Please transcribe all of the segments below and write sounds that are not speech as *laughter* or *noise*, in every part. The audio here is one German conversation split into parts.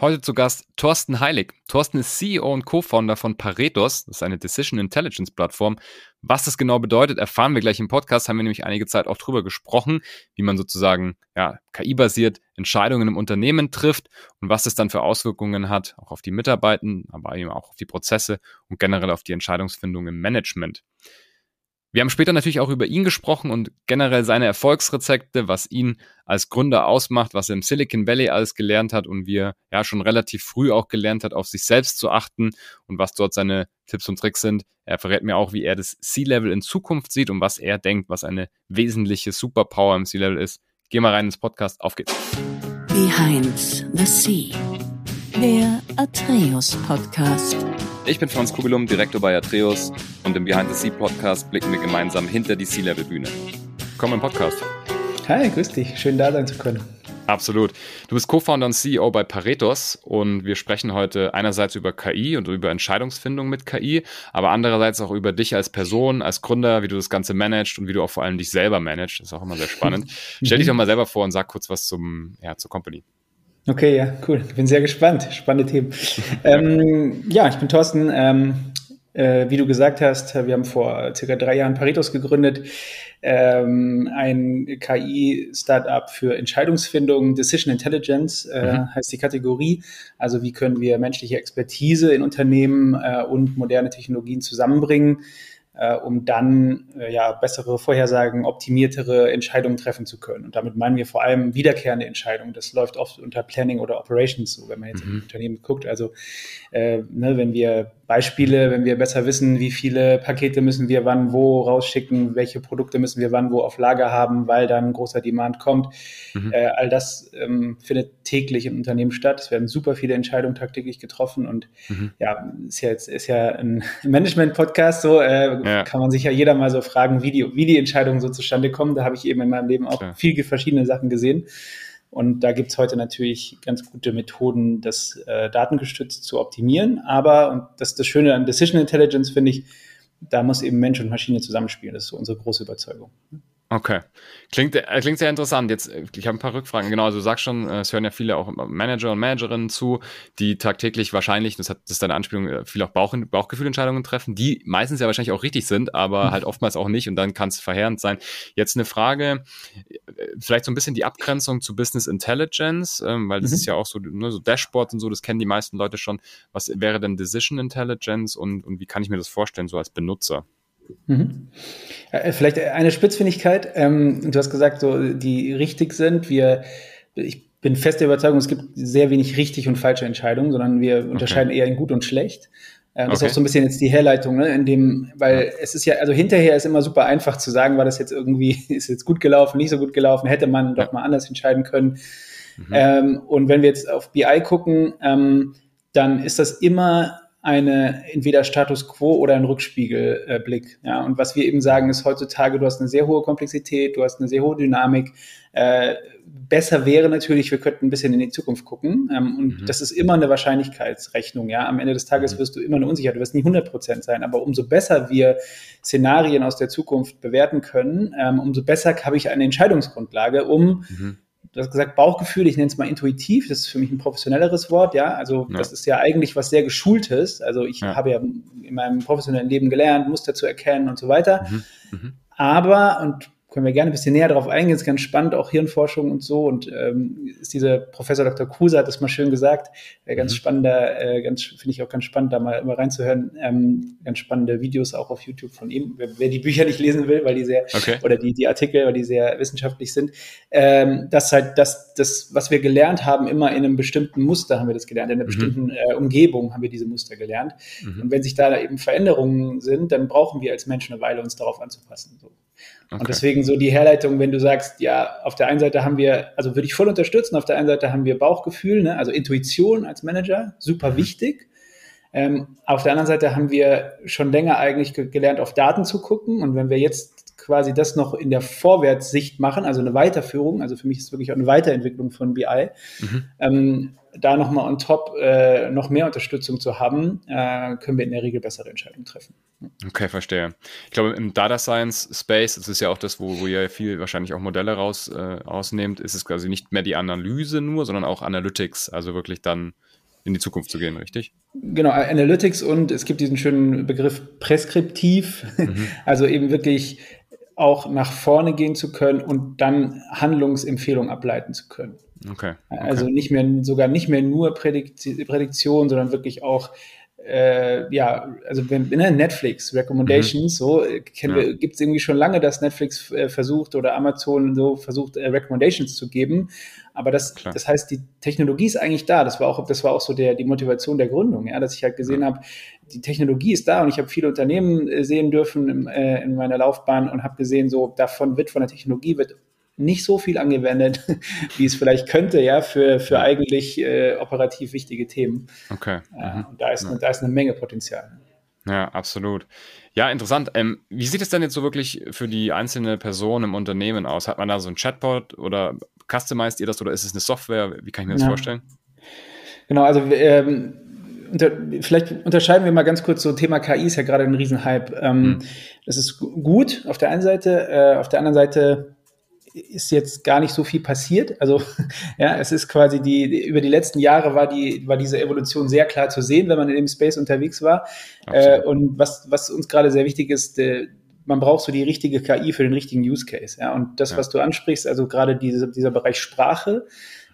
Heute zu Gast Thorsten Heilig. Thorsten ist CEO und Co-Founder von Paretos. Das ist eine Decision Intelligence Plattform. Was das genau bedeutet, erfahren wir gleich im Podcast. Haben wir nämlich einige Zeit auch drüber gesprochen, wie man sozusagen ja, KI-basiert Entscheidungen im Unternehmen trifft und was es dann für Auswirkungen hat, auch auf die Mitarbeiter, aber eben auch auf die Prozesse und generell auf die Entscheidungsfindung im Management. Wir haben später natürlich auch über ihn gesprochen und generell seine Erfolgsrezepte, was ihn als Gründer ausmacht, was er im Silicon Valley alles gelernt hat und wie er ja schon relativ früh auch gelernt hat, auf sich selbst zu achten und was dort seine Tipps und Tricks sind. Er verrät mir auch, wie er das C-Level in Zukunft sieht und was er denkt, was eine wesentliche Superpower im C-Level ist. Geh mal rein ins Podcast. Auf geht's. Behind the Sea. Der Atreus Podcast. Ich bin Franz Kugelum, Direktor bei Atreus und im Behind the Sea Podcast blicken wir gemeinsam hinter die Sea-Level-Bühne. Komm im Podcast. Hi, grüß dich. Schön da sein zu können. Absolut. Du bist Co-Founder und CEO bei Paretos und wir sprechen heute einerseits über KI und über Entscheidungsfindung mit KI, aber andererseits auch über dich als Person, als Gründer, wie du das Ganze managst und wie du auch vor allem dich selber managst. Das ist auch immer sehr spannend. *laughs* Stell dich doch mal selber vor und sag kurz was zum, ja, zur Company. Okay, ja, cool. Ich bin sehr gespannt. Spannende Themen. *laughs* ähm, ja, ich bin Thorsten. Ähm, äh, wie du gesagt hast, wir haben vor circa drei Jahren Paritos gegründet, ähm, ein KI-Startup für Entscheidungsfindung, Decision Intelligence äh, mhm. heißt die Kategorie. Also wie können wir menschliche Expertise in Unternehmen äh, und moderne Technologien zusammenbringen, äh, um dann äh, ja bessere Vorhersagen, optimiertere Entscheidungen treffen zu können. Und damit meinen wir vor allem wiederkehrende Entscheidungen. Das läuft oft unter Planning oder Operations so, wenn man jetzt mhm. im Unternehmen guckt. Also äh, ne, wenn wir Beispiele, wenn wir besser wissen, wie viele Pakete müssen wir wann wo rausschicken, welche Produkte müssen wir wann wo auf Lager haben, weil dann großer Demand kommt. Mhm. Äh, all das ähm, findet täglich im Unternehmen statt. Es werden super viele Entscheidungen tagtäglich getroffen und mhm. ja, ist ja jetzt ist ja ein *laughs* Management-Podcast, so äh, ja. kann man sich ja jeder mal so fragen, wie die, wie die Entscheidungen so zustande kommen. Da habe ich eben in meinem Leben auch ja. viele verschiedene Sachen gesehen. Und da gibt es heute natürlich ganz gute Methoden, das äh, datengestützt zu optimieren. Aber, und das ist das Schöne an Decision Intelligence, finde ich, da muss eben Mensch und Maschine zusammenspielen. Das ist so unsere große Überzeugung. Okay. Klingt, äh, klingt sehr interessant. Jetzt, äh, ich habe ein paar Rückfragen. Genau, also du sagst schon, äh, es hören ja viele auch Manager und Managerinnen zu, die tagtäglich wahrscheinlich, das, hat, das ist deine Anspielung, viel auch Bauch, Bauchgefühlentscheidungen treffen, die meistens ja wahrscheinlich auch richtig sind, aber mhm. halt oftmals auch nicht und dann kann es verheerend sein. Jetzt eine Frage, vielleicht so ein bisschen die Abgrenzung zu Business Intelligence, ähm, weil das mhm. ist ja auch so, ne, so Dashboards und so, das kennen die meisten Leute schon. Was wäre denn Decision Intelligence und, und wie kann ich mir das vorstellen, so als Benutzer? Mhm. Äh, vielleicht eine Spitzfindigkeit. Ähm, du hast gesagt, so, die richtig sind. Wir, ich bin fest der Überzeugung, es gibt sehr wenig richtig und falsche Entscheidungen, sondern wir unterscheiden okay. eher in gut und schlecht. Äh, das okay. ist auch so ein bisschen jetzt die Herleitung, ne, in dem, weil ja. es ist ja, also hinterher ist immer super einfach zu sagen, war das jetzt irgendwie, *laughs* ist jetzt gut gelaufen, nicht so gut gelaufen, hätte man doch mal anders entscheiden können. Mhm. Ähm, und wenn wir jetzt auf BI gucken, ähm, dann ist das immer eine entweder Status quo oder ein Rückspiegelblick. Äh, ja, und was wir eben sagen, ist heutzutage, du hast eine sehr hohe Komplexität, du hast eine sehr hohe Dynamik. Äh, besser wäre natürlich, wir könnten ein bisschen in die Zukunft gucken. Ähm, und mhm. das ist immer eine Wahrscheinlichkeitsrechnung. Ja, am Ende des Tages mhm. wirst du immer eine Unsicherheit, du wirst nie 100 Prozent sein. Aber umso besser wir Szenarien aus der Zukunft bewerten können, ähm, umso besser habe ich eine Entscheidungsgrundlage, um mhm du hast gesagt Bauchgefühl, ich nenne es mal intuitiv, das ist für mich ein professionelleres Wort, ja. Also ja. das ist ja eigentlich was sehr Geschultes. Also ich ja. habe ja in meinem professionellen Leben gelernt, Muster zu erkennen und so weiter. Mhm. Mhm. Aber, und können wir gerne ein bisschen näher darauf eingehen. ist ganz spannend, auch Hirnforschung und so. Und ähm, ist dieser Professor Dr. Kusa hat das mal schön gesagt. Äh, ganz mhm. spannender, äh, ganz finde ich auch ganz spannend, da mal, mal reinzuhören. Ähm, ganz spannende Videos auch auf YouTube von ihm. Wer, wer, die Bücher nicht lesen will, weil die sehr okay. oder die die Artikel, weil die sehr wissenschaftlich sind, ähm, dass halt das, das, was wir gelernt haben, immer in einem bestimmten Muster haben wir das gelernt, in einer mhm. bestimmten äh, Umgebung haben wir diese Muster gelernt. Mhm. Und wenn sich da eben Veränderungen sind, dann brauchen wir als Menschen eine Weile, uns darauf anzupassen. So. Okay. Und deswegen so die Herleitung, wenn du sagst, ja, auf der einen Seite haben wir, also würde ich voll unterstützen, auf der einen Seite haben wir Bauchgefühl, ne? also Intuition als Manager, super mhm. wichtig. Ähm, auf der anderen Seite haben wir schon länger eigentlich gelernt, auf Daten zu gucken. Und wenn wir jetzt quasi das noch in der Vorwärtssicht machen, also eine Weiterführung, also für mich ist es wirklich auch eine Weiterentwicklung von BI, mhm. ähm, da nochmal on top äh, noch mehr Unterstützung zu haben, äh, können wir in der Regel bessere Entscheidungen treffen. Okay, verstehe. Ich glaube, im Data Science Space, das ist ja auch das, wo, wo ihr viel wahrscheinlich auch Modelle raus, äh, rausnehmt, ist es quasi nicht mehr die Analyse nur, sondern auch Analytics, also wirklich dann in die Zukunft zu gehen, richtig? Genau, Analytics und es gibt diesen schönen Begriff preskriptiv, mhm. *laughs* also eben wirklich auch nach vorne gehen zu können und dann Handlungsempfehlungen ableiten zu können. Okay. okay. Also nicht mehr, sogar nicht mehr nur Prädiktion, sondern wirklich auch äh, ja, also wenn, ne, Netflix, Recommendations, mhm. so äh, ja. gibt es irgendwie schon lange, dass Netflix äh, versucht oder Amazon so versucht, äh, Recommendations zu geben. Aber das, das heißt, die Technologie ist eigentlich da. Das war auch, das war auch so der, die Motivation der Gründung, ja, dass ich halt gesehen ja. habe, die Technologie ist da und ich habe viele Unternehmen äh, sehen dürfen im, äh, in meiner Laufbahn und habe gesehen, so davon wird von der Technologie wird nicht so viel angewendet, *laughs* wie es vielleicht könnte, ja, für, für eigentlich äh, operativ wichtige Themen. Okay. Äh, mhm. da, ist, ja. da ist eine Menge Potenzial. Ja, absolut. Ja, interessant. Ähm, wie sieht es denn jetzt so wirklich für die einzelne Person im Unternehmen aus? Hat man da so ein Chatbot oder customized ihr das oder ist es eine Software? Wie kann ich mir das ja. vorstellen? Genau, also ähm, unter, vielleicht unterscheiden wir mal ganz kurz so Thema KI ist ja gerade ein Riesenhype. Ähm, hm. Das ist gut auf der einen Seite, äh, auf der anderen Seite ist jetzt gar nicht so viel passiert. Also *laughs* ja, es ist quasi die, über die letzten Jahre war die, war diese Evolution sehr klar zu sehen, wenn man in dem Space unterwegs war. Äh, und was, was uns gerade sehr wichtig ist, äh, man braucht so die richtige KI für den richtigen Use Case. Ja, und das, ja. was du ansprichst, also gerade diese, dieser Bereich Sprache,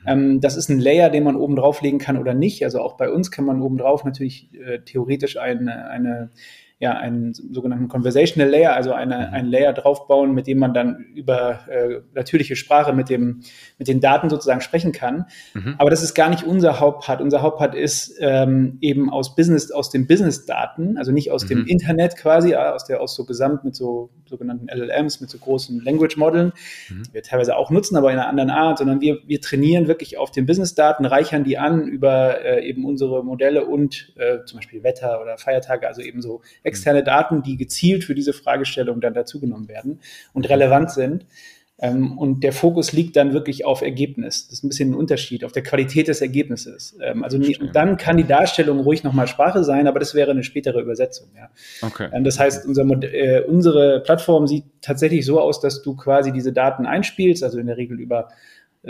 mhm. ähm, das ist ein Layer, den man oben drauflegen kann oder nicht. Also auch bei uns kann man oben drauf natürlich äh, theoretisch eine, eine ja, einen sogenannten Conversational Layer, also eine, mhm. ein Layer draufbauen, mit dem man dann über äh, natürliche Sprache mit, dem, mit den Daten sozusagen sprechen kann. Mhm. Aber das ist gar nicht unser Hauptpart. Unser Hauptpart ist ähm, eben aus Business, aus den Business-Daten, also nicht aus mhm. dem Internet quasi, aus der aus so gesamt mit so sogenannten LLMs, mit so großen Language-Modellen, mhm. die wir teilweise auch nutzen, aber in einer anderen Art, sondern wir, wir trainieren wirklich auf den Business-Daten, reichern die an über äh, eben unsere Modelle und äh, zum Beispiel Wetter oder Feiertage, also eben so externe Daten, die gezielt für diese Fragestellung dann dazugenommen werden und relevant sind. Ähm, und der Fokus liegt dann wirklich auf Ergebnis. Das ist ein bisschen ein Unterschied, auf der Qualität des Ergebnisses. Ähm, also und dann kann die Darstellung ruhig nochmal Sprache sein, aber das wäre eine spätere Übersetzung. Ja. Okay. Ähm, das heißt, unser, äh, unsere Plattform sieht tatsächlich so aus, dass du quasi diese Daten einspielst, also in der Regel über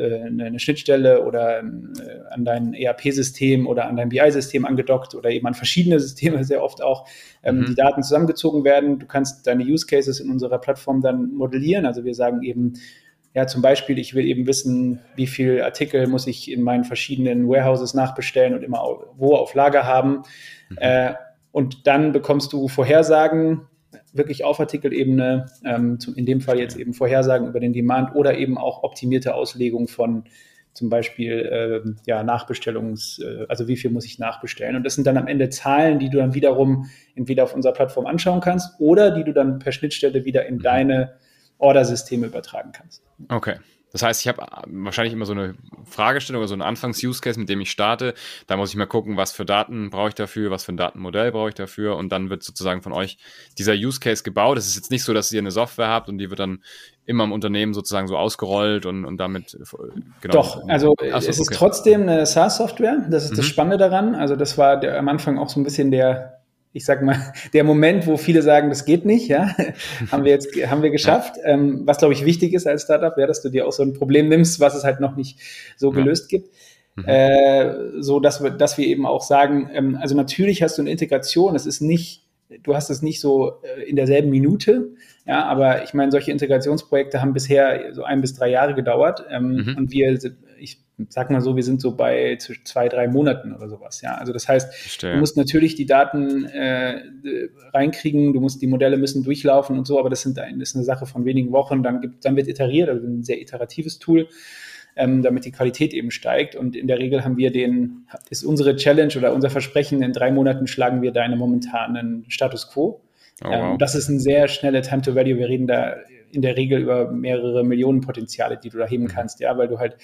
eine Schnittstelle oder ähm, äh, an dein ERP-System oder an dein BI-System angedockt oder eben an verschiedene *laughs* Systeme sehr oft auch ähm, mhm. die Daten zusammengezogen werden. Du kannst deine Use Cases in unserer Plattform dann modellieren. Also wir sagen eben, ja, zum Beispiel, ich will eben wissen, wie viel Artikel muss ich in meinen verschiedenen Warehouses nachbestellen und immer wo auf Lager haben. Mhm. Äh, und dann bekommst du Vorhersagen wirklich auf Artikelebene, ähm, zum, in dem Fall jetzt eben Vorhersagen über den Demand oder eben auch optimierte Auslegung von zum Beispiel äh, ja, Nachbestellungs, äh, also wie viel muss ich nachbestellen. Und das sind dann am Ende Zahlen, die du dann wiederum entweder auf unserer Plattform anschauen kannst oder die du dann per Schnittstelle wieder in mhm. deine Ordersysteme übertragen kannst. Okay. Das heißt, ich habe wahrscheinlich immer so eine Fragestellung oder so einen Anfangs-Use-Case, mit dem ich starte. Da muss ich mal gucken, was für Daten brauche ich dafür, was für ein Datenmodell brauche ich dafür. Und dann wird sozusagen von euch dieser Use-Case gebaut. Es ist jetzt nicht so, dass ihr eine Software habt und die wird dann immer im Unternehmen sozusagen so ausgerollt und, und damit äh, genau. Doch, also so, es ist okay. trotzdem eine SaaS-Software. Das ist mhm. das Spannende daran. Also das war der, am Anfang auch so ein bisschen der ich sag mal, *laughs* der Moment, wo viele sagen, das geht nicht, ja, *laughs* haben wir jetzt, haben wir geschafft. Ja. Ähm, was, glaube ich, wichtig ist als Startup, wäre, dass du dir auch so ein Problem nimmst, was es halt noch nicht so ja. gelöst gibt. Mhm. Äh, so dass wir, dass wir eben auch sagen, ähm, also natürlich hast du eine Integration, es ist nicht, du hast es nicht so äh, in derselben Minute, ja, aber ich meine, solche Integrationsprojekte haben bisher so ein bis drei Jahre gedauert ähm, mhm. und wir, ich sag mal so, wir sind so bei zwei, drei Monaten oder sowas. Ja, also das heißt, Verstehe. du musst natürlich die Daten äh, reinkriegen, du musst die Modelle müssen durchlaufen und so, aber das, sind, das ist eine Sache von wenigen Wochen. Dann gibt, dann wird iteriert, also ein sehr iteratives Tool, ähm, damit die Qualität eben steigt. Und in der Regel haben wir den, ist unsere Challenge oder unser Versprechen, in drei Monaten schlagen wir deine momentanen Status Quo. Oh, wow. ähm, das ist ein sehr schnelle Time to Value. Wir reden da in der Regel über mehrere Millionen Potenziale, die du da heben mhm. kannst, ja, weil du halt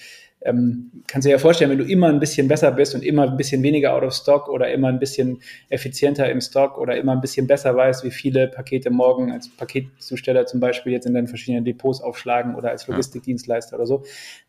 ähm, kannst dir ja vorstellen, wenn du immer ein bisschen besser bist und immer ein bisschen weniger out of stock oder immer ein bisschen effizienter im Stock oder immer ein bisschen besser weißt, wie viele Pakete morgen als Paketzusteller zum Beispiel jetzt in deinen verschiedenen Depots aufschlagen oder als Logistikdienstleister oder so,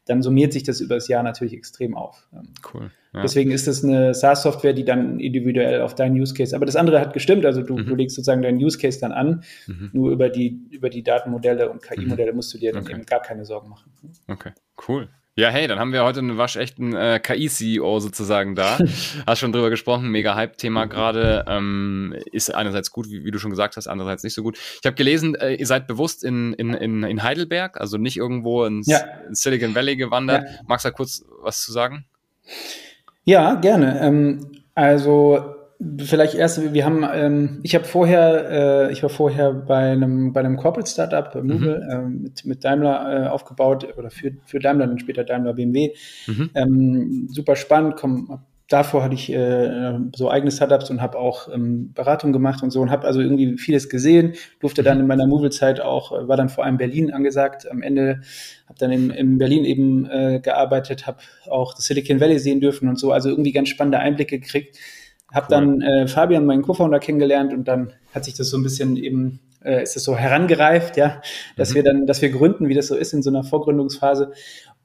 dann summiert sich das über das Jahr natürlich extrem auf. Ähm, cool. Ja. Deswegen ist es eine SaaS-Software, die dann individuell auf deinen Use Case, aber das andere hat gestimmt, also du, mhm. du legst sozusagen deinen Use Case dann an, mhm. nur über die, über die Datenmodelle und KI-Modelle mhm. musst du dir dann okay. eben gar keine Sorgen machen. Okay, cool. Ja, hey, dann haben wir heute einen waschechten äh, KI-CEO sozusagen da. *laughs* hast schon drüber gesprochen, mega Hype-Thema gerade. Ähm, ist einerseits gut, wie, wie, du schon gesagt hast, andererseits nicht so gut. Ich habe gelesen, äh, ihr seid bewusst in, in, in, in Heidelberg, also nicht irgendwo ins, ja. Silicon Valley gewandert. Ja. Magst du da kurz was zu sagen? Ja, gerne. Ähm, also vielleicht erst, wir haben, ähm, ich habe vorher, äh, ich war vorher bei einem, bei einem Corporate Startup, bei Google, mhm. ähm, mit, mit Daimler äh, aufgebaut oder für, für Daimler, dann später Daimler BMW. Mhm. Ähm, super spannend, komm, davor hatte ich äh, so eigene Startups und habe auch ähm, Beratung gemacht und so und habe also irgendwie vieles gesehen, durfte dann in meiner Movie-Zeit auch, äh, war dann vor allem Berlin angesagt. Am Ende habe dann in, in Berlin eben äh, gearbeitet, habe auch das Silicon Valley sehen dürfen und so, also irgendwie ganz spannende Einblicke gekriegt habe dann äh, Fabian, meinen Co-Founder, kennengelernt und dann hat sich das so ein bisschen eben, äh, ist es so herangereift, ja, dass mhm. wir dann, dass wir gründen, wie das so ist in so einer Vorgründungsphase.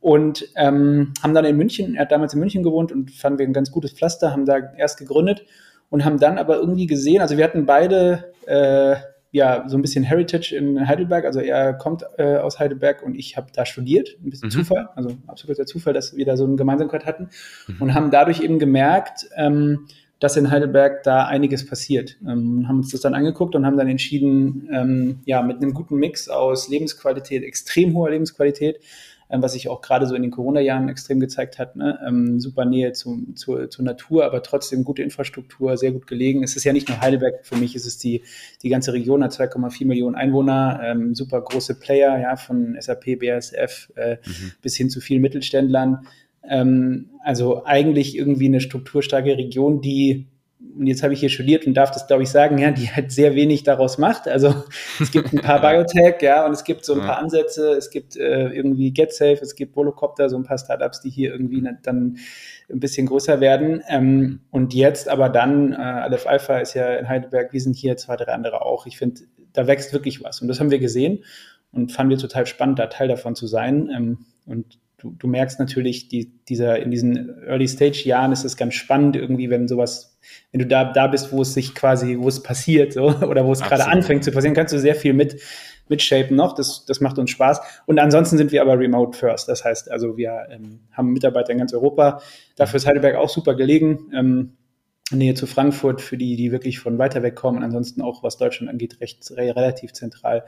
Und ähm, haben dann in München, er hat damals in München gewohnt und fanden wir ein ganz gutes Pflaster, haben da erst gegründet und haben dann aber irgendwie gesehen, also wir hatten beide äh, ja so ein bisschen Heritage in Heidelberg, also er kommt äh, aus Heidelberg und ich habe da studiert, ein bisschen mhm. Zufall, also absoluter Zufall, dass wir da so eine Gemeinsamkeit hatten mhm. und haben dadurch eben gemerkt, ähm, dass in Heidelberg da einiges passiert. Ähm, haben uns das dann angeguckt und haben dann entschieden, ähm, ja, mit einem guten Mix aus Lebensqualität, extrem hoher Lebensqualität, ähm, was sich auch gerade so in den Corona-Jahren extrem gezeigt hat, ne? ähm, super Nähe zu, zu, zur Natur, aber trotzdem gute Infrastruktur, sehr gut gelegen. Es ist ja nicht nur Heidelberg, für mich ist es die, die ganze Region, hat 2,4 Millionen Einwohner, ähm, super große Player, ja, von SAP, BASF äh, mhm. bis hin zu vielen Mittelständlern. Ähm, also eigentlich irgendwie eine strukturstarke Region, die, und jetzt habe ich hier studiert und darf das, glaube ich, sagen, ja, die halt sehr wenig daraus macht. Also *laughs* es gibt ein paar *laughs* Biotech, ja, und es gibt so ein paar Ansätze, es gibt äh, irgendwie GetSafe, es gibt Volocopter, so ein paar Startups, die hier irgendwie dann ein bisschen größer werden. Ähm, und jetzt aber dann, äh, Aleph Alpha ist ja in Heidelberg, wir sind hier, zwei, drei andere auch. Ich finde, da wächst wirklich was. Und das haben wir gesehen und fanden wir total spannend, da Teil davon zu sein. Ähm, und du, du merkst natürlich, die, dieser, in diesen Early-Stage-Jahren ist es ganz spannend, irgendwie, wenn sowas, wenn du da, da bist, wo es sich quasi, wo es passiert, so, *laughs* oder wo es gerade anfängt zu passieren, kannst du sehr viel mit, mitshapen noch. Das, das macht uns Spaß. Und ansonsten sind wir aber remote first. Das heißt, also wir ähm, haben Mitarbeiter in ganz Europa. Dafür ist Heidelberg auch super gelegen. Ähm, Nähe zu Frankfurt für die, die wirklich von weiter weg kommen. Ansonsten auch, was Deutschland angeht, recht relativ zentral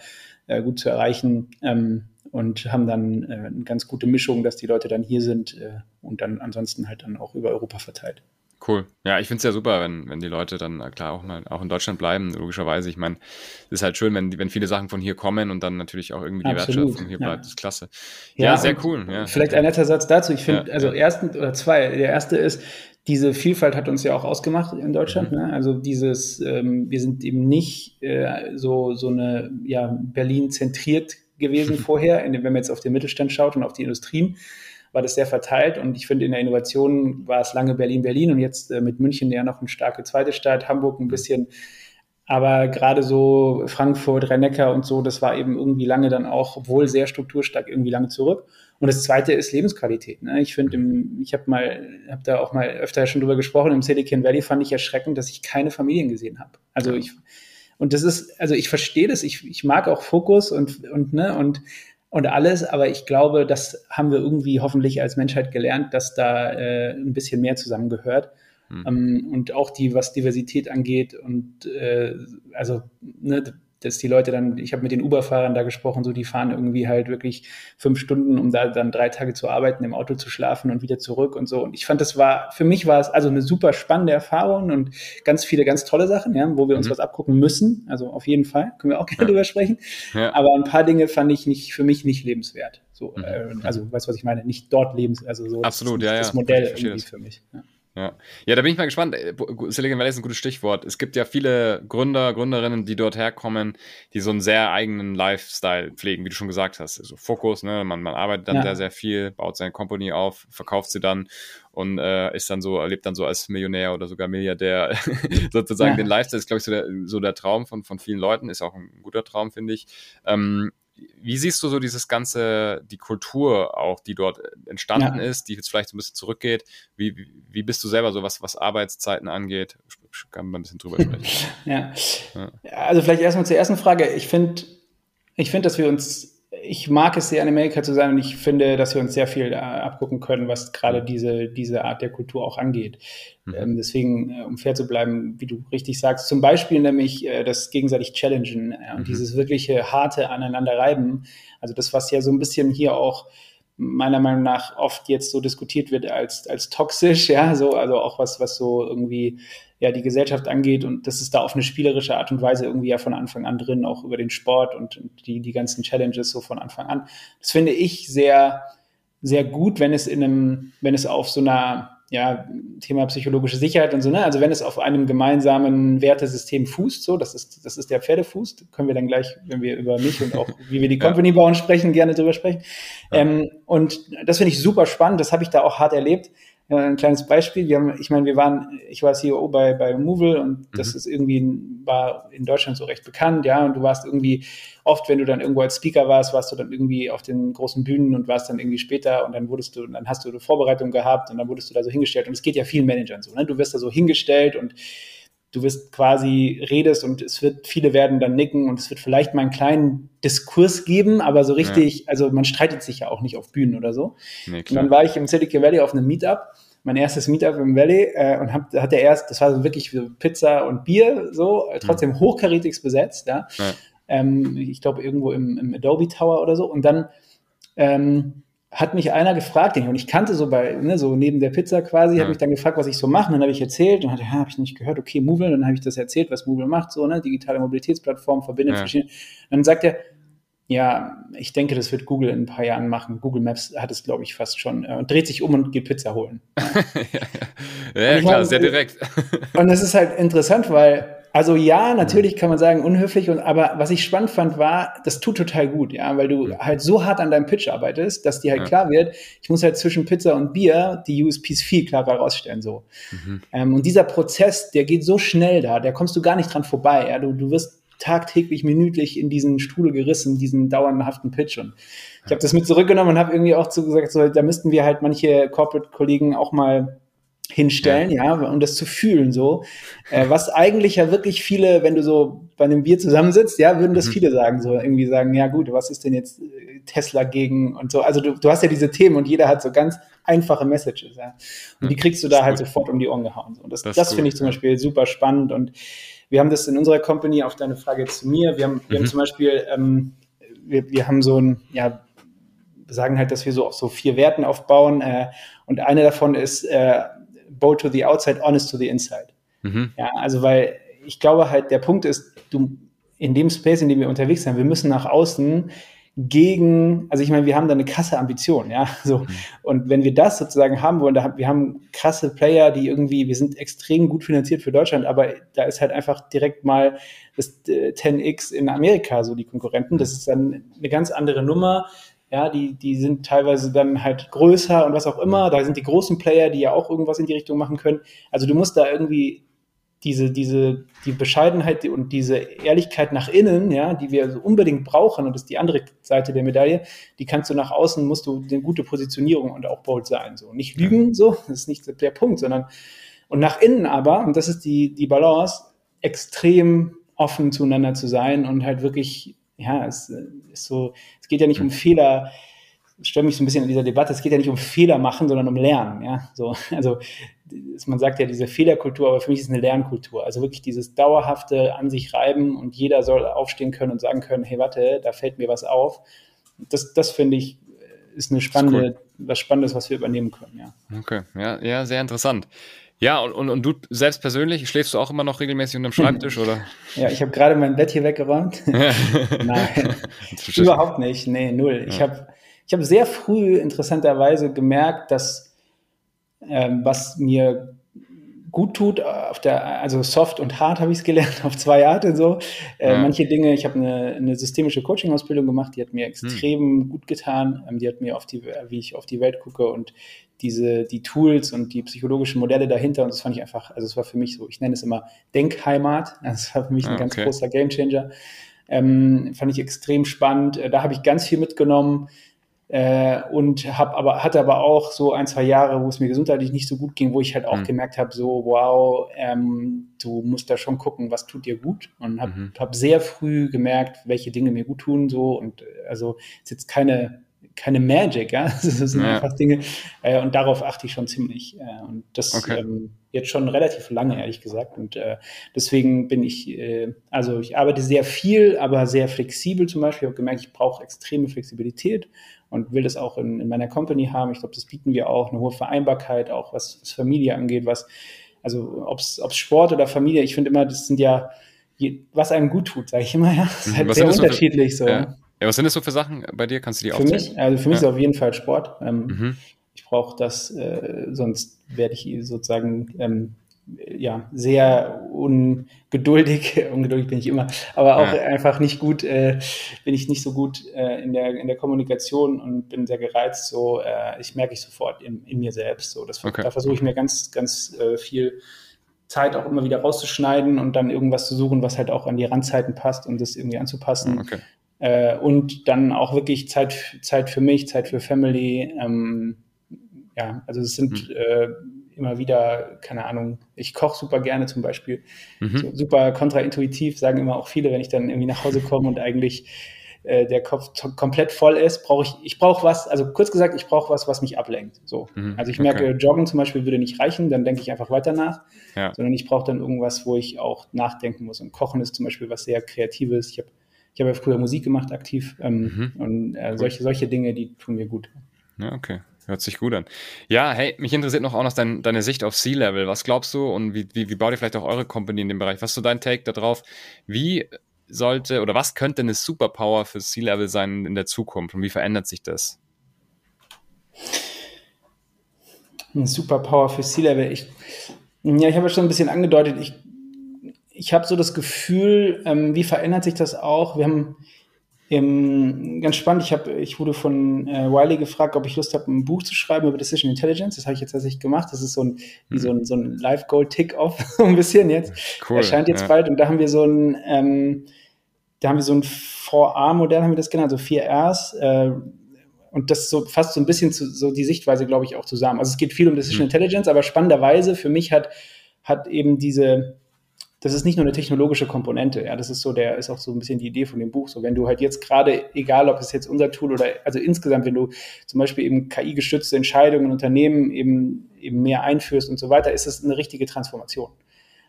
äh, gut zu erreichen. Ähm, und haben dann äh, eine ganz gute Mischung, dass die Leute dann hier sind äh, und dann ansonsten halt dann auch über Europa verteilt. Cool. Ja, ich finde es ja super, wenn, wenn die Leute dann äh, klar auch mal auch in Deutschland bleiben, logischerweise. Ich meine, es ist halt schön, wenn, wenn viele Sachen von hier kommen und dann natürlich auch irgendwie die Absolut, Wertschöpfung hier ja. bleibt. Das ist klasse. Ja, ja sehr cool. Ja. Vielleicht ein netter Satz dazu. Ich finde, also ersten oder zwei. Der erste ist, diese Vielfalt hat uns ja auch ausgemacht in Deutschland. Mhm. Ne? Also dieses, ähm, wir sind eben nicht äh, so, so eine ja, Berlin zentriert gewesen *laughs* vorher. wenn man jetzt auf den Mittelstand schaut und auf die Industrien, war das sehr verteilt. Und ich finde, in der Innovation war es lange Berlin-Berlin und jetzt äh, mit München ja noch eine starke zweite Stadt, Hamburg ein bisschen. Aber gerade so Frankfurt, rhein und so, das war eben irgendwie lange dann auch, obwohl sehr strukturstark, irgendwie lange zurück. Und das zweite ist Lebensqualität. Ne? Ich finde, ich habe mal, habe da auch mal öfter schon drüber gesprochen, im Silicon Valley fand ich erschreckend, dass ich keine Familien gesehen habe. Also ich, und das ist, also ich verstehe das, ich, ich mag auch Fokus und, und, ne, und, und alles, aber ich glaube, das haben wir irgendwie hoffentlich als Menschheit gelernt, dass da äh, ein bisschen mehr zusammengehört. Mhm. Ähm, und auch die, was Diversität angeht und äh, also ne, dass die Leute dann, ich habe mit den Uber-Fahrern da gesprochen, so die fahren irgendwie halt wirklich fünf Stunden, um da dann drei Tage zu arbeiten, im Auto zu schlafen und wieder zurück und so. Und ich fand, das war, für mich war es also eine super spannende Erfahrung und ganz viele ganz tolle Sachen, ja, wo wir uns mhm. was abgucken müssen. Also auf jeden Fall, können wir auch gerne ja. drüber sprechen. Ja. Aber ein paar Dinge fand ich nicht, für mich nicht lebenswert. So, mhm. äh, also, weißt du, was ich meine? Nicht dort lebens, also so Absolut, das, ja, das ja. Modell irgendwie das. für mich. Ja. Ja. ja, da bin ich mal gespannt. Äh, Silicon Valley ist ein gutes Stichwort. Es gibt ja viele Gründer, Gründerinnen, die dort herkommen, die so einen sehr eigenen Lifestyle pflegen, wie du schon gesagt hast. Also Fokus, ne? man, man arbeitet dann ja. sehr, sehr viel, baut seine Company auf, verkauft sie dann und äh, ist dann so, erlebt dann so als Millionär oder sogar Milliardär *laughs* sozusagen ja. den Lifestyle. Ist, glaube ich, so der, so der Traum von, von vielen Leuten. Ist auch ein guter Traum, finde ich. Ähm, wie siehst du so dieses ganze, die Kultur auch, die dort entstanden ja. ist, die jetzt vielleicht so ein bisschen zurückgeht? Wie, wie, wie bist du selber so, was, was Arbeitszeiten angeht? Kann man ein bisschen drüber sprechen. *laughs* ja. ja. Also vielleicht erstmal zur ersten Frage. Ich finde, ich finde, dass wir uns ich mag es sehr, in Amerika zu sein und ich finde, dass wir uns sehr viel äh, abgucken können, was gerade diese, diese Art der Kultur auch angeht. Mhm. Ähm, deswegen, äh, um fair zu bleiben, wie du richtig sagst, zum Beispiel nämlich äh, das gegenseitig Challengen äh, und mhm. dieses wirkliche harte Aneinanderreiben. Also das, was ja so ein bisschen hier auch meiner Meinung nach oft jetzt so diskutiert wird als, als toxisch, ja, so, also auch was, was so irgendwie ja die Gesellschaft angeht und das ist da auf eine spielerische Art und Weise irgendwie ja von Anfang an drin, auch über den Sport und, die, die ganzen Challenges so von Anfang an. Das finde ich sehr, sehr gut, wenn es in einem, wenn es auf so einer ja, Thema psychologische Sicherheit und so, ne? Also wenn es auf einem gemeinsamen Wertesystem fußt, so, das ist, das ist der Pferdefuß, können wir dann gleich, wenn wir über mich und auch wie wir die *laughs* Company bauen sprechen, gerne drüber sprechen. Ja. Ähm, und das finde ich super spannend, das habe ich da auch hart erlebt ein kleines Beispiel. Haben, ich meine, wir waren, ich war CEO bei, bei Movil und das mhm. ist irgendwie, war in Deutschland so recht bekannt, ja, und du warst irgendwie oft, wenn du dann irgendwo als Speaker warst, warst du dann irgendwie auf den großen Bühnen und warst dann irgendwie später und dann wurdest du, dann hast du eine Vorbereitung gehabt und dann wurdest du da so hingestellt und es geht ja vielen Managern so, ne? Du wirst da so hingestellt und du wirst quasi redest und es wird, viele werden dann nicken und es wird vielleicht mal einen kleinen Diskurs geben, aber so richtig, ja. also man streitet sich ja auch nicht auf Bühnen oder so. Nee, und dann war ich im Silicon Valley auf einem Meetup mein erstes Meetup im Valley äh, und hab, hat der erst, das war so wirklich für Pizza und Bier so, äh, trotzdem mhm. hochkarätigst besetzt, ja. ja. Ähm, ich glaube irgendwo im, im, Adobe Tower oder so. Und dann ähm, hat mich einer gefragt, und ich kannte so bei, ne, so neben der Pizza quasi, ja. hat mich dann gefragt, was ich so mache. Und dann habe ich erzählt und hatte, ja, habe ich nicht gehört, okay, Movil. Dann habe ich das erzählt, was Movil macht, so, ne, digitale Mobilitätsplattform, verbindet ja. verschiedene. Und dann sagt er, ja, ich denke, das wird Google in ein paar Jahren machen. Google Maps hat es, glaube ich, fast schon. Äh, dreht sich um und geht Pizza holen. *laughs* ja, ja. ja klar, sehr direkt. und das ist halt interessant, weil, also ja, natürlich kann man sagen, unhöflich, und, aber was ich spannend fand, war, das tut total gut, ja, weil du halt so hart an deinem Pitch arbeitest, dass dir halt ja. klar wird, ich muss halt zwischen Pizza und Bier die USPs viel klarer rausstellen, so. Mhm. Ähm, und dieser Prozess, der geht so schnell da, da kommst du gar nicht dran vorbei, ja, du, du wirst tagtäglich, minütlich in diesen Strudel gerissen, diesen dauerhaften Pitch. Und ich habe das mit zurückgenommen und habe irgendwie auch zu gesagt, so, da müssten wir halt manche Corporate-Kollegen auch mal hinstellen, ja. ja, um das zu fühlen, so. Äh, was eigentlich ja wirklich viele, wenn du so bei einem Bier zusammensitzt, ja, würden das mhm. viele sagen, so irgendwie sagen, ja gut, was ist denn jetzt äh, Tesla gegen und so. Also du, du hast ja diese Themen und jeder hat so ganz einfache Messages, ja. Und die kriegst du da halt sofort um die Ohren gehauen. So. Und das, das, das finde ich zum Beispiel super spannend und wir haben das in unserer Company, auf deine Frage zu mir, wir haben, wir mhm. haben zum Beispiel, ähm, wir, wir haben so ein, ja, sagen halt, dass wir so auf so vier Werten aufbauen äh, und eine davon ist äh, bold to the outside, honest to the inside. Mhm. Ja, also weil ich glaube halt, der Punkt ist, du in dem Space, in dem wir unterwegs sind, wir müssen nach außen gegen, also ich meine, wir haben da eine krasse Ambition, ja, *laughs* so. Mhm. Und wenn wir das sozusagen haben wollen, da, wir haben krasse Player, die irgendwie, wir sind extrem gut finanziert für Deutschland, aber da ist halt einfach direkt mal das 10x äh, in Amerika so die Konkurrenten. Das ist dann eine ganz andere Nummer. Ja, die, die sind teilweise dann halt größer und was auch immer. Da sind die großen Player, die ja auch irgendwas in die Richtung machen können. Also du musst da irgendwie diese, diese, die Bescheidenheit und diese Ehrlichkeit nach innen, ja, die wir so unbedingt brauchen, und das ist die andere Seite der Medaille, die kannst du nach außen, musst du eine gute Positionierung und auch bold sein, so. Nicht lügen, so, das ist nicht der Punkt, sondern, und nach innen aber, und das ist die, die Balance, extrem offen zueinander zu sein und halt wirklich, ja, es ist so, es geht ja nicht um Fehler, stört mich so ein bisschen in dieser Debatte, es geht ja nicht um Fehler machen, sondern um Lernen, ja, so, *laughs* also, man sagt ja diese Fehlerkultur, aber für mich ist es eine Lernkultur. Also wirklich dieses dauerhafte an sich reiben und jeder soll aufstehen können und sagen können, hey, warte, da fällt mir was auf. Das, das finde ich, ist eine spannende, ist cool. was Spannendes, was wir übernehmen können, ja. Okay, ja, ja, sehr interessant. Ja, und, und, und du selbst persönlich, schläfst du auch immer noch regelmäßig unterm Schreibtisch, oder? *laughs* Ja, ich habe gerade mein Bett hier weggeräumt. *laughs* Nein, überhaupt nicht. Nee, null. Ja. Ich habe ich hab sehr früh interessanterweise gemerkt, dass ähm, was mir gut tut, auf der, also soft und hart habe ich es gelernt, *laughs* auf zwei Arten so. Äh, ja. Manche Dinge, ich habe eine, eine systemische Coaching-Ausbildung gemacht, die hat mir extrem hm. gut getan. Ähm, die hat mir auf die, wie ich auf die Welt gucke und diese, die Tools und die psychologischen Modelle dahinter. Und das fand ich einfach, also es war für mich so, ich nenne es immer Denkheimat. *laughs* Das war für mich ein ah, ganz okay. großer Gamechanger. Ähm, fand ich extrem spannend. Äh, da habe ich ganz viel mitgenommen Äh, und hab aber, hatte aber auch so ein, zwei Jahre, wo es mir gesundheitlich nicht so gut ging, wo ich halt auch mhm. gemerkt habe, so, wow, ähm, du musst da schon gucken, was tut dir gut. Und habe mhm. hab sehr früh gemerkt, welche Dinge mir gut tun, so. Und also ist jetzt keine keine Magic, ja. *laughs* Das sind ja. einfach Dinge. Äh, und darauf achte ich schon ziemlich. Äh, und das okay. ähm, jetzt schon relativ lange, ehrlich gesagt. Und äh, deswegen bin ich, äh, also ich arbeite sehr viel, aber sehr flexibel zum Beispiel. Ich habe gemerkt, ich brauche extreme Flexibilität und will das auch in, in meiner Company haben. Ich glaube, das bieten wir auch, eine hohe Vereinbarkeit, auch was, was Familie angeht, was, also ob es Sport oder Familie, ich finde immer, das sind ja, was einem gut tut, sage ich immer, ja. Das ist halt was sehr unterschiedlich so. Ja. Ja, was sind das so für Sachen bei dir? Kannst du die Für mich, also für mich ja. ist auf jeden Fall Sport. Ähm, mhm. Ich brauche das, äh, sonst werde ich sozusagen ähm, ja sehr ungeduldig. *laughs* ungeduldig bin ich immer, aber auch ja. einfach nicht gut. Äh, bin ich nicht so gut äh, in der in der Kommunikation und bin sehr gereizt. So, äh, ich merke ich sofort in, in, mir selbst. So, das, okay. da versuche ich mir ganz ganz äh, viel Zeit auch immer wieder rauszuschneiden und dann irgendwas zu suchen, was halt auch an die Randzeiten passt und das irgendwie anzupassen. Okay. Äh, und dann auch wirklich Zeit, Zeit für mich, Zeit für Family. Ähm, ja, also es sind mhm. äh, immer wieder, keine Ahnung, ich koche super gerne zum Beispiel. Mhm. So, super kontraintuitiv, sagen immer auch viele, wenn ich dann irgendwie nach Hause komme und eigentlich äh, der Kopf komplett voll ist, brauche ich, ich brauche was, also kurz gesagt, ich brauche was, was mich ablenkt. So. Mhm. Also ich merke, okay. Joggen zum Beispiel würde nicht reichen, dann denke ich einfach weiter nach, ja. sondern ich brauche dann irgendwas, wo ich auch nachdenken muss. Und Kochen ist zum Beispiel was sehr Kreatives. Ich habe ich habe ja früher Musik gemacht, aktiv. Ähm, mhm. Und äh, solche, solche Dinge, die tun mir gut. Ja, okay. Hört sich gut an. Ja, hey, mich interessiert noch auch noch dein, deine Sicht auf C-Level. Was glaubst du und wie, wie, wie baut ihr vielleicht auch eure Company in dem Bereich? Was ist so dein Take darauf? Wie sollte oder was könnte eine Superpower für C-Level sein in der Zukunft und wie verändert sich das? Eine Superpower für C-Level. Ich, ja, ich habe ja schon ein bisschen angedeutet, ich ich habe so das Gefühl, ähm, wie verändert sich das auch? Wir haben ähm, ganz spannend, ich, hab, ich wurde von äh, Wiley gefragt, ob ich Lust habe, ein Buch zu schreiben über Decision Intelligence. Das habe ich jetzt tatsächlich gemacht. Das ist so ein, mhm. so ein, so ein Live-Goal-Tick-Off, *laughs* so ein bisschen jetzt. Cool, Erscheint jetzt ja. bald. Und da haben wir so ein, ähm, da haben wir so ein 4A-Modell, haben wir das genannt, so 4 Rs. Äh, und das so fasst so ein bisschen zu, so die Sichtweise, glaube ich, auch zusammen. Also es geht viel um Decision mhm. Intelligence, aber spannenderweise für mich hat, hat eben diese, das ist nicht nur eine technologische Komponente, ja, das ist so, der ist auch so ein bisschen die Idee von dem Buch. So, wenn du halt jetzt gerade, egal ob es jetzt unser Tool oder, also insgesamt, wenn du zum Beispiel eben KI-gestützte Entscheidungen in Unternehmen eben, eben mehr einführst und so weiter, ist es eine richtige Transformation.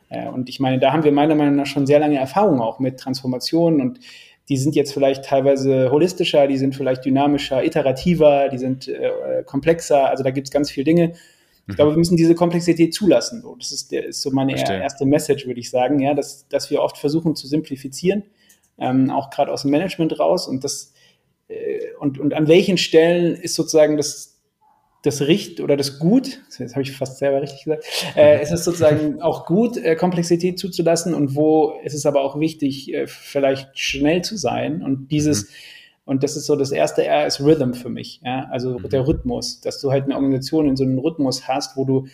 Äh, und ich meine, da haben wir meiner Meinung nach schon sehr lange Erfahrung auch mit Transformationen und die sind jetzt vielleicht teilweise holistischer, die sind vielleicht dynamischer, iterativer, die sind äh, komplexer, also da gibt es ganz viele Dinge. Ich glaube, wir müssen diese Komplexität zulassen. So. Das ist, der, ist so meine Verstehe. erste Message, würde ich sagen, ja, dass, dass wir oft versuchen zu simplifizieren, ähm, auch gerade aus dem Management raus. Und, das, äh, und, und an welchen Stellen ist sozusagen das, das Richt oder das Gut, jetzt habe ich fast selber richtig gesagt, äh, ist es sozusagen auch gut, äh, Komplexität zuzulassen und wo ist es aber auch wichtig, äh, vielleicht schnell zu sein und dieses mhm und das ist so, das erste R ist Rhythm für mich, ja, also mhm. der Rhythmus, dass du halt eine Organisation in so einem Rhythmus hast, wo du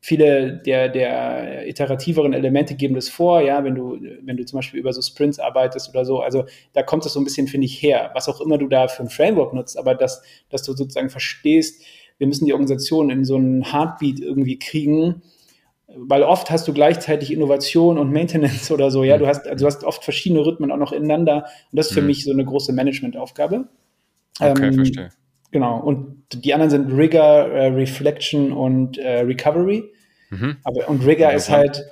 viele der, der iterativeren Elemente geben das vor, ja, wenn du, wenn du zum Beispiel über so Sprints arbeitest oder so, also da kommt das so ein bisschen, finde ich, her, was auch immer du da für ein Framework nutzt, aber dass, dass du sozusagen verstehst, wir müssen die Organisation in so einen Heartbeat irgendwie kriegen, weil oft hast du gleichzeitig Innovation und Maintenance oder so, ja, du hast, also du hast oft verschiedene Rhythmen auch noch ineinander und das ist für mhm. mich so eine große Managementaufgabe. Okay, ähm, verstehe. Genau, und die anderen sind Rigor, äh, Reflection und äh, Recovery. Mhm. Aber, und Rigor ja, ist halt,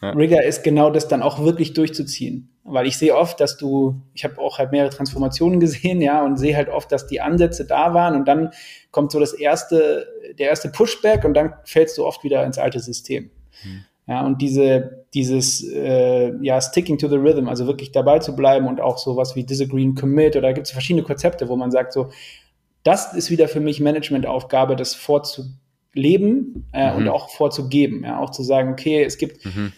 ja. Rigor ist genau das dann auch wirklich durchzuziehen. Weil ich sehe oft, dass du, ich habe auch halt mehrere Transformationen gesehen, ja, und sehe halt oft, dass die Ansätze da waren und dann kommt so das erste, der erste Pushback und dann fällst du oft wieder ins alte System. Mhm. Ja, und diese, dieses, äh, ja, sticking to the rhythm, also wirklich dabei zu bleiben und auch sowas wie Disagree and Commit oder gibt es verschiedene Konzepte, wo man sagt, so, das ist wieder für mich Managementaufgabe, das vorzuleben äh, mhm. und auch vorzugeben. Ja, auch zu sagen, okay, es gibt mhm.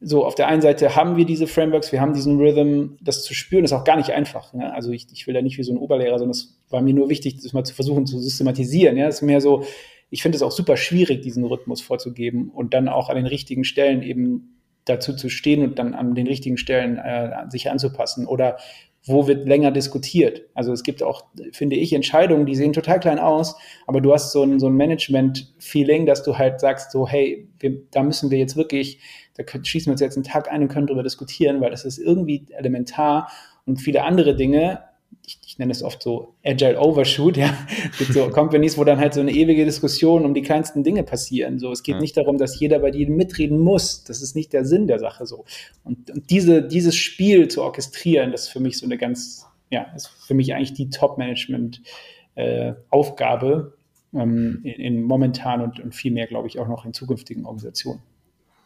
so auf der einen Seite haben wir diese Frameworks, wir haben diesen Rhythm, das zu spüren, ist auch gar nicht einfach. Ne? Also ich, ich will da nicht wie so ein Oberlehrer, sondern es war mir nur wichtig, das mal zu versuchen zu systematisieren. Ja, es ist mehr so, ich finde es auch super schwierig, diesen Rhythmus vorzugeben und dann auch an den richtigen Stellen eben dazu zu stehen und dann an den richtigen Stellen äh, sich anzupassen oder wo wird länger diskutiert. Also es gibt auch, finde ich, Entscheidungen, die sehen total klein aus, aber du hast so ein, so ein Management-Feeling, dass du halt sagst, so, hey, wir, da müssen wir jetzt wirklich, da können, schießen wir uns jetzt einen Tag ein und können darüber diskutieren, weil das ist irgendwie elementar und viele andere Dinge, ich, nenne es oft so Agile Overshoot, *laughs* ja, mit so Companies, wo dann halt so eine ewige Diskussion um die kleinsten Dinge passieren. So, es geht ja. nicht darum, dass jeder bei jedem mitreden muss. Das ist nicht der Sinn der Sache so. Und, und diese, dieses Spiel zu orchestrieren, das ist für mich so eine ganz, ja, ist für mich eigentlich die Top-Management-Aufgabe äh, ähm, in, in, momentan und, und viel mehr, glaube ich, auch noch in zukünftigen Organisationen.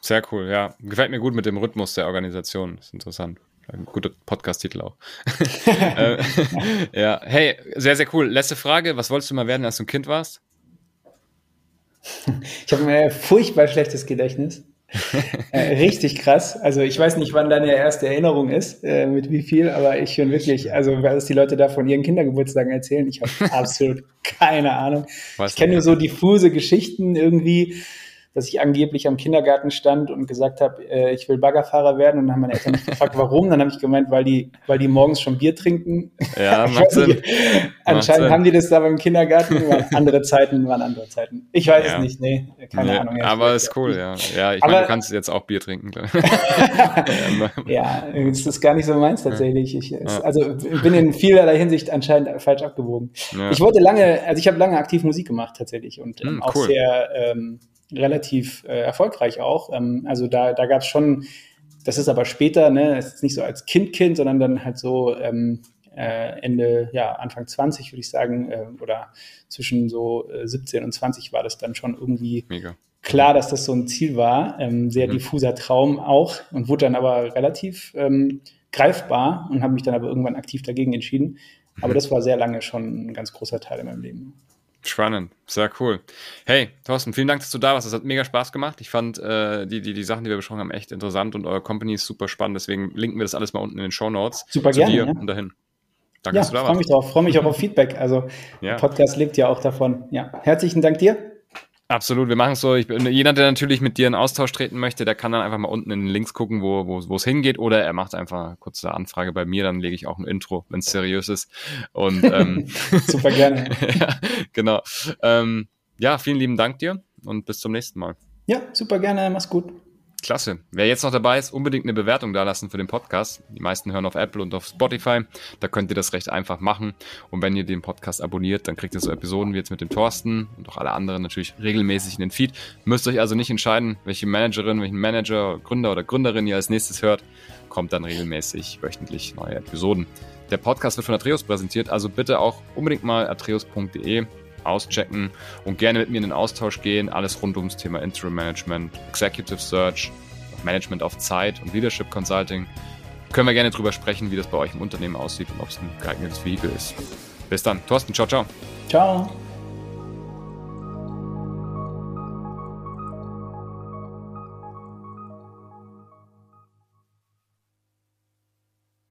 Sehr cool, ja. Gefällt mir gut mit dem Rhythmus der Organisation. Das ist interessant. Ein guter Podcast-Titel auch. *laughs* *laughs* Äh, ja, hey, sehr, sehr cool. Letzte Frage. Was wolltest du mal werden, als du ein Kind warst? Ich habe ein furchtbar schlechtes Gedächtnis. *laughs* äh, richtig krass. Also ich weiß nicht, wann deine erste Erinnerung ist, äh, mit wie viel, aber ich bin wirklich, also was die Leute da von ihren Kindergeburtstagen erzählen, ich habe absolut keine Ahnung. Was ich kenne nur so diffuse Geschichten irgendwie dass ich angeblich am Kindergarten stand und gesagt habe, äh, ich will Baggerfahrer werden. Und dann haben meine Eltern mich *laughs* gefragt, warum. Dann habe ich gemeint, weil die, weil die morgens schon Bier trinken. Ja, *laughs* macht Sinn. Anscheinend macht haben die das da beim Kindergarten. andere Zeiten waren andere Zeiten. Ich weiß ja. es nicht, nee, keine nee, Ahnung. Aber ist cool, ja. Ja, ich meine, du kannst jetzt auch Bier trinken. *laughs* ja, es ist gar nicht so meins tatsächlich. Ich, es, also bin in vielerlei Hinsicht anscheinend falsch abgewogen. Ja. Ich wollte lange, also ich habe lange aktiv Musik gemacht tatsächlich und hm, auch cool. sehr ähm, relativ äh, erfolgreich auch. Ähm, also da, da gab es schon, das ist aber später, ne, es ist nicht so als Kind-Kind, sondern dann halt so ähm, äh, Ende, ja, Anfang 20, würde ich sagen, äh, oder zwischen so äh, 17 und 20 war das dann schon irgendwie Mega. klar, dass das so ein Ziel war. Ähm, sehr mhm. diffuser Traum auch und wurde dann aber relativ ähm, greifbar und habe mich dann aber irgendwann aktiv dagegen entschieden. Aber mhm. das war sehr lange schon ein ganz großer Teil in meinem Leben. Spannend, sehr cool. Hey, Thorsten, vielen Dank, dass du da warst. Das hat mega Spaß gemacht. Ich fand äh, die, die, die Sachen, die wir besprochen haben, echt interessant und eure Company ist super spannend. Deswegen linken wir das alles mal unten in den Show Notes. Super gerne. Dir ja. und dahin. Danke, ja, dass du da warst. freue mich drauf. Freue mich auch auf Feedback. Also, ja. der Podcast lebt ja auch davon. Ja, herzlichen Dank dir. Absolut, wir machen es so. Ich, jeder, der natürlich mit dir in Austausch treten möchte, der kann dann einfach mal unten in den Links gucken, wo wo es hingeht, oder er macht einfach eine kurze Anfrage bei mir, dann lege ich auch ein Intro, wenn es seriös ist. Und ähm, *laughs* super gerne. *laughs* ja, genau. Ähm, ja, vielen lieben Dank dir und bis zum nächsten Mal. Ja, super gerne. Mach's gut. Klasse. Wer jetzt noch dabei ist, unbedingt eine Bewertung dalassen für den Podcast. Die meisten hören auf Apple und auf Spotify. Da könnt ihr das recht einfach machen. Und wenn ihr den Podcast abonniert, dann kriegt ihr so Episoden wie jetzt mit dem Thorsten und auch alle anderen natürlich regelmäßig in den Feed. Müsst euch also nicht entscheiden, welche Managerin, welchen Manager, Gründer oder Gründerin ihr als nächstes hört. Kommt dann regelmäßig wöchentlich neue Episoden. Der Podcast wird von Atreus präsentiert, also bitte auch unbedingt mal atreus.de auschecken und gerne mit mir in den Austausch gehen. Alles rund ums Thema Interim Management, Executive Search, Management auf Zeit und Leadership Consulting. Können wir gerne drüber sprechen, wie das bei euch im Unternehmen aussieht und ob es ein geeignetes Vehikel ist. Bis dann. Thorsten, ciao, ciao. Ciao.